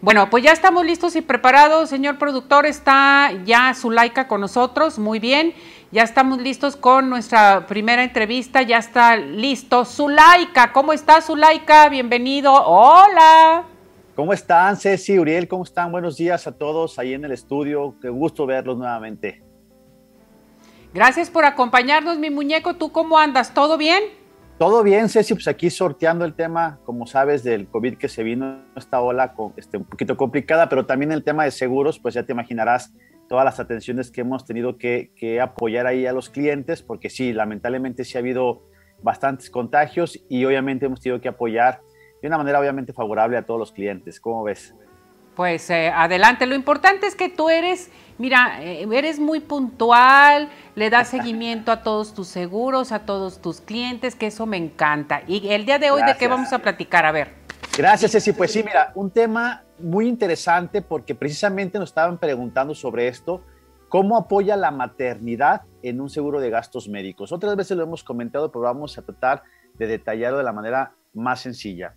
Bueno, pues ya estamos listos y preparados, señor productor. Está ya Zulaika con nosotros, muy bien. Ya estamos listos con nuestra primera entrevista. Ya está listo. Zulaika, ¿cómo está Zulaika? Bienvenido. Hola. ¿Cómo están, Ceci, Uriel? ¿Cómo están? Buenos días a todos ahí en el estudio. Qué gusto verlos nuevamente. Gracias por acompañarnos, mi muñeco. ¿Tú cómo andas? ¿Todo bien? Todo bien, Ceci, pues aquí sorteando el tema, como sabes, del COVID que se vino, esta ola este, un poquito complicada, pero también el tema de seguros, pues ya te imaginarás todas las atenciones que hemos tenido que, apoyar ahí a los clientes, porque sí, lamentablemente sí ha habido bastantes contagios y obviamente hemos tenido que apoyar de una manera obviamente favorable a todos los clientes. ¿Cómo ves? Pues eh, adelante, lo importante es que tú eres, mira, eh, eres muy puntual, le das seguimiento a todos tus seguros, a todos tus clientes, que eso me encanta. Y el día de hoy, ¿de qué vamos a platicar? A ver. Gracias, Ceci. Pues sí, mira, un tema muy interesante porque precisamente nos estaban preguntando sobre esto, cómo apoya la maternidad en un seguro de gastos médicos. Otras veces lo hemos comentado, pero vamos a tratar de detallarlo de la manera más sencilla.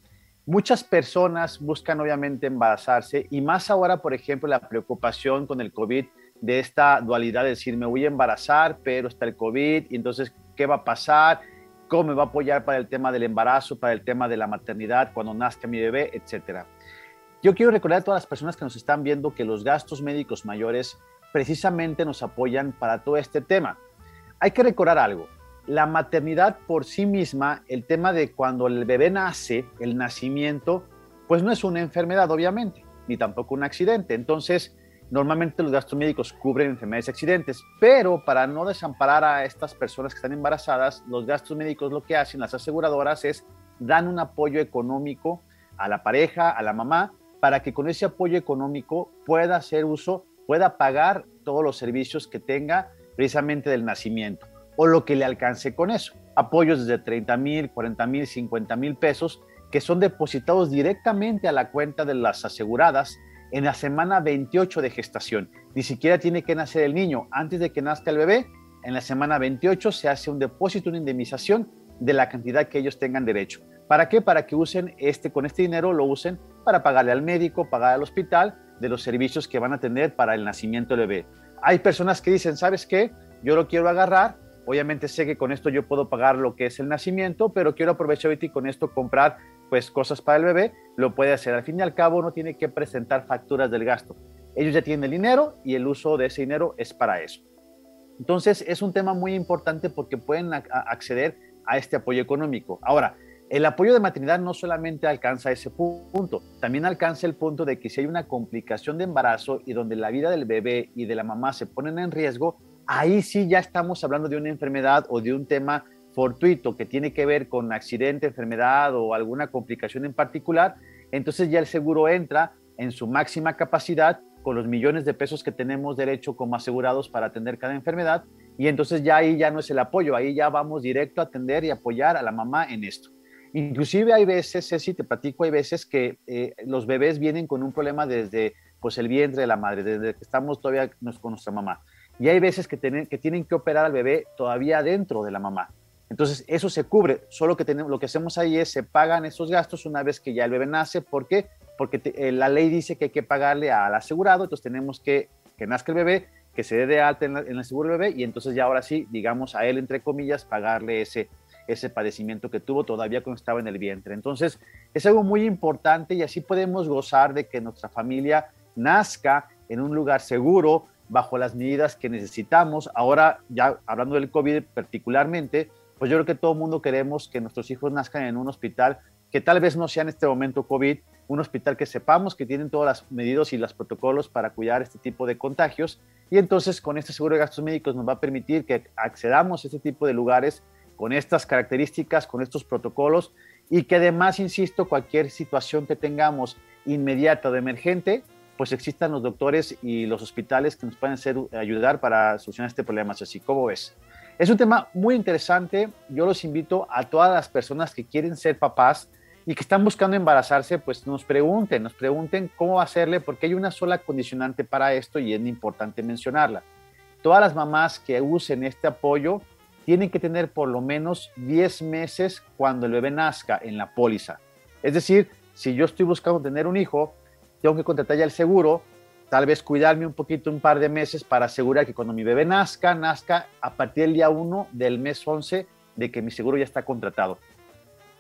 Muchas personas buscan obviamente embarazarse y más ahora, por ejemplo, la preocupación con el COVID de esta dualidad de decir, me voy a embarazar, pero está el COVID, y entonces, ¿qué va a pasar? ¿Cómo me va a apoyar para el tema del embarazo, para el tema de la maternidad, cuando nazca mi bebé, etcétera? Yo quiero recordar a todas las personas que nos están viendo que los gastos médicos mayores precisamente nos apoyan para todo este tema. Hay que recordar algo, la maternidad por sí misma, el tema de cuando el bebé nace, el nacimiento, pues no es una enfermedad, obviamente, ni tampoco un accidente. Entonces, normalmente los gastos médicos cubren enfermedades y accidentes, pero para no desamparar a estas personas que están embarazadas, los gastos médicos lo que hacen las aseguradoras es dan un apoyo económico a la pareja, a la mamá, para que con ese apoyo económico pueda hacer uso, pueda pagar todos los servicios que tenga precisamente del nacimiento o lo que le alcance con eso. Apoyos desde 30 mil, 40 mil, 50 mil pesos que son depositados directamente a la cuenta de las aseguradas en la semana 28 de gestación. Ni siquiera tiene que nacer el niño. Antes de que nazca el bebé, en la semana 28 se hace un depósito, una indemnización de la cantidad que ellos tengan derecho. ¿Para qué? Para que usen este, con este dinero lo usen para pagarle al médico, pagar al hospital de los servicios que van a tener para el nacimiento del bebé. Hay personas que dicen, ¿sabes qué? Yo lo quiero agarrar Obviamente sé que con esto yo puedo pagar lo que es el nacimiento, pero quiero aprovechar y con esto comprar pues cosas para el bebé, lo puede hacer. Al fin y al cabo no tiene que presentar facturas del gasto. Ellos ya tienen el dinero y el uso de ese dinero es para eso. Entonces es un tema muy importante porque pueden acceder a este apoyo económico. Ahora, el apoyo de maternidad no solamente alcanza ese punto, también alcanza el punto de que si hay una complicación de embarazo y donde la vida del bebé y de la mamá se ponen en riesgo, ahí sí ya estamos hablando de una enfermedad o de un tema fortuito que tiene que ver con accidente, enfermedad o alguna complicación en particular, entonces ya el seguro entra en su máxima capacidad con los millones de pesos que tenemos derecho como asegurados para atender cada enfermedad y entonces ya ahí ya no es el apoyo, ahí ya vamos directo a atender y apoyar a la mamá en esto. Inclusive hay veces, Ceci, te platico, hay veces que eh, los bebés vienen con un problema desde pues el vientre de la madre, desde que estamos todavía con nuestra mamá y hay veces que, tienen que operar al bebé todavía dentro de la mamá. Entonces, eso se cubre. Solo que tenemos, lo que hacemos ahí es se pagan esos gastos una vez que ya el bebé nace. ¿Por qué? Porque eh, la ley dice que hay que pagarle al asegurado. Entonces, tenemos que que nazca el bebé, que se dé de alta en, el seguro bebé y entonces ya ahora sí, digamos a él, entre comillas, pagarle ese, ese padecimiento que tuvo todavía cuando estaba en el vientre. Entonces, es algo muy importante y así podemos gozar de que nuestra familia nazca en un lugar seguro, bajo las medidas que necesitamos. Ahora, ya hablando del COVID particularmente, pues yo creo que todo el mundo queremos que nuestros hijos nazcan en un hospital que tal vez no sea en este momento COVID, un hospital que sepamos que tienen todas las medidas y los protocolos para cuidar este tipo de contagios. Y entonces con este seguro de gastos médicos nos va a permitir que accedamos a este tipo de lugares con estas características, con estos protocolos y que además, insisto, cualquier situación que tengamos inmediata o emergente, pues existan los doctores y los hospitales que nos pueden hacer, ayudar para solucionar este problema. Así, ¿cómo ves? Es un tema muy interesante. Yo los invito a todas las personas que quieren ser papás y que están buscando embarazarse, pues nos pregunten, nos pregunten cómo hacerle, porque hay una sola condicionante para esto y es importante mencionarla. Todas las mamás que usen este apoyo tienen que tener por lo menos 10 meses cuando el bebé nazca en la póliza. Es decir, si yo estoy buscando tener un hijo, tengo que contratar ya el seguro, tal vez cuidarme un poquito un par de meses para asegurar que cuando mi bebé nazca, nazca a partir del día 1 del mes 11 de que mi seguro ya está contratado.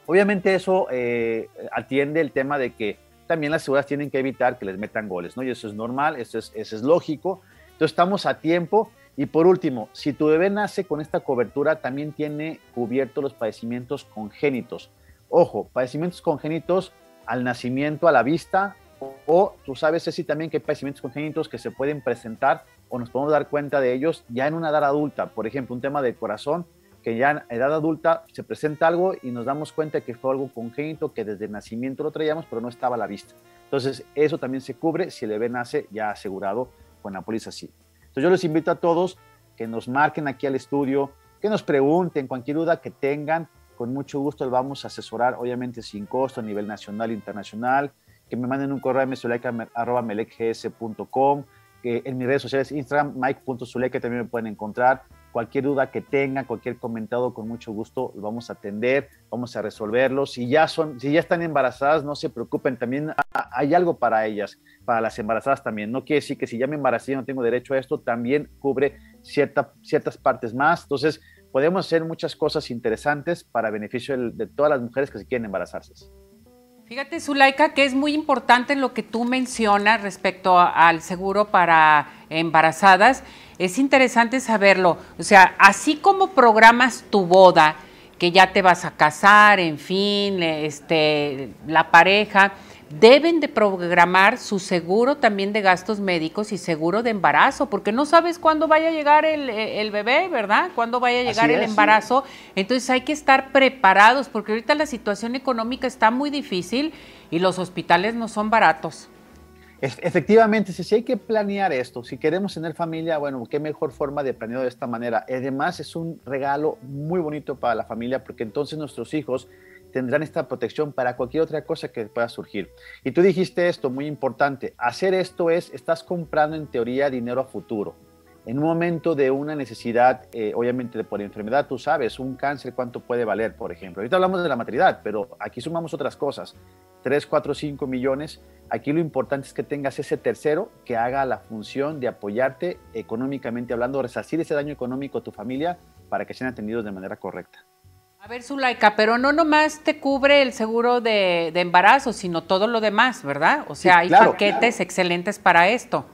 Obviamente eso eh, atiende el tema de que también las seguras tienen que evitar que les metan goles, ¿no? Y eso es normal, eso es, eso es lógico. Entonces estamos a tiempo. Y por último, si tu bebé nace con esta cobertura, también tiene cubierto los padecimientos congénitos. Ojo, padecimientos congénitos al nacimiento, a la vista, o, tú sabes, Ceci, también que hay padecimientos congénitos que se pueden presentar o nos podemos dar cuenta de ellos ya en una edad adulta. Por ejemplo, un tema de corazón, que ya en edad adulta se presenta algo y nos damos cuenta que fue algo congénito que desde el nacimiento lo traíamos, pero no estaba a la vista. Entonces, eso también se cubre si el bebé nace ya asegurado con la póliza así. Entonces, yo les invito a todos que nos marquen aquí al estudio, que nos pregunten cualquier duda que tengan. Con mucho gusto les vamos a asesorar, obviamente sin costo a nivel nacional e internacional que me manden un correo a mesuleika.com, en mis redes sociales, Instagram, mike.zuleika, también me pueden encontrar. Cualquier duda que tengan, cualquier comentado, con mucho gusto lo vamos a atender, vamos a resolverlos. Si ya, son, si ya están embarazadas, no se preocupen, también hay algo para ellas, para las embarazadas también. No quiere decir que si ya me embaracé y no tengo derecho a esto, también cubre cierta, ciertas partes más. Entonces, podemos hacer muchas cosas interesantes para beneficio de, de todas las mujeres que se quieren embarazarse. Fíjate, Zulaika, que es muy importante lo que tú mencionas respecto al seguro para embarazadas. Es interesante saberlo. O sea, así como programas tu boda, que ya te vas a casar, en fin, este, la pareja, deben de programar su seguro también de gastos médicos y seguro de embarazo, porque no sabes cuándo vaya a llegar el, bebé, ¿verdad? Cuándo vaya a llegar el embarazo. Entonces hay que estar preparados, porque ahorita la situación económica está muy difícil y los hospitales no son baratos. Efectivamente, si hay que planear esto, si queremos tener familia, bueno, qué mejor forma de planear de esta manera. Además, es un regalo muy bonito para la familia porque entonces nuestros hijos tendrán esta protección para cualquier otra cosa que pueda surgir. Y tú dijiste esto, muy importante, hacer esto es, estás comprando en teoría dinero a futuro. En un momento de una necesidad, eh, obviamente por enfermedad, tú sabes, un cáncer, cuánto puede valer, por ejemplo. Ahorita hablamos de la maternidad, pero aquí sumamos otras cosas. 3, 4, 5 millones. Aquí lo importante es que tengas ese tercero que haga la función de apoyarte económicamente hablando, resarcir ese daño económico a tu familia para que sean atendidos de manera correcta. A ver, Zulaika, pero no nomás te cubre el seguro de, embarazo, sino todo lo demás, ¿verdad? O sea, hay paquetes excelentes para esto.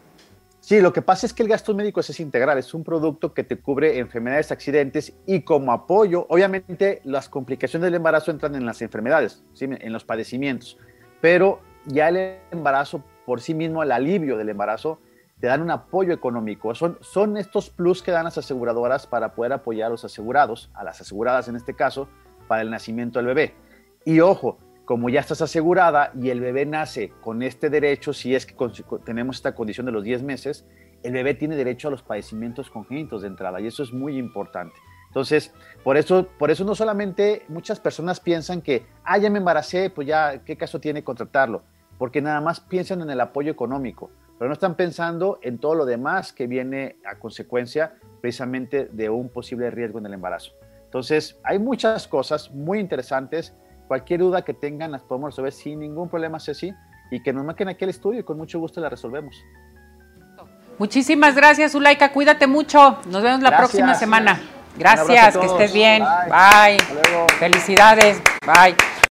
Sí, lo que pasa es que el gasto médico es integral, es un producto que te cubre enfermedades, accidentes y como apoyo, obviamente las complicaciones del embarazo entran en las enfermedades, en los padecimientos, pero ya el embarazo por sí mismo, el alivio del embarazo, te dan un apoyo económico. Son, son estos plus que dan las aseguradoras para poder apoyar a los asegurados, a las aseguradas en este caso, para el nacimiento del bebé. Y ojo, como ya estás asegurada y el bebé nace con este derecho, si es que tenemos esta condición de los 10 meses, el bebé tiene derecho a los padecimientos congénitos de entrada y eso es muy importante. Entonces, por eso, por eso no solamente muchas personas piensan que, ah, ya me embaracé, pues ya, ¿qué caso tiene contratarlo? Porque nada más piensan en el apoyo económico pero no están pensando en todo lo demás que viene a consecuencia precisamente de un posible riesgo en el embarazo. Entonces, hay muchas cosas muy interesantes. Cualquier duda que tengan las podemos resolver sin ningún problema, Ceci, y que nos marquen aquí al estudio y con mucho gusto la resolvemos. Muchísimas gracias, Zulaika. Cuídate mucho. Nos vemos la próxima semana. Gracias, que estés bien. Bye. Felicidades. Bye.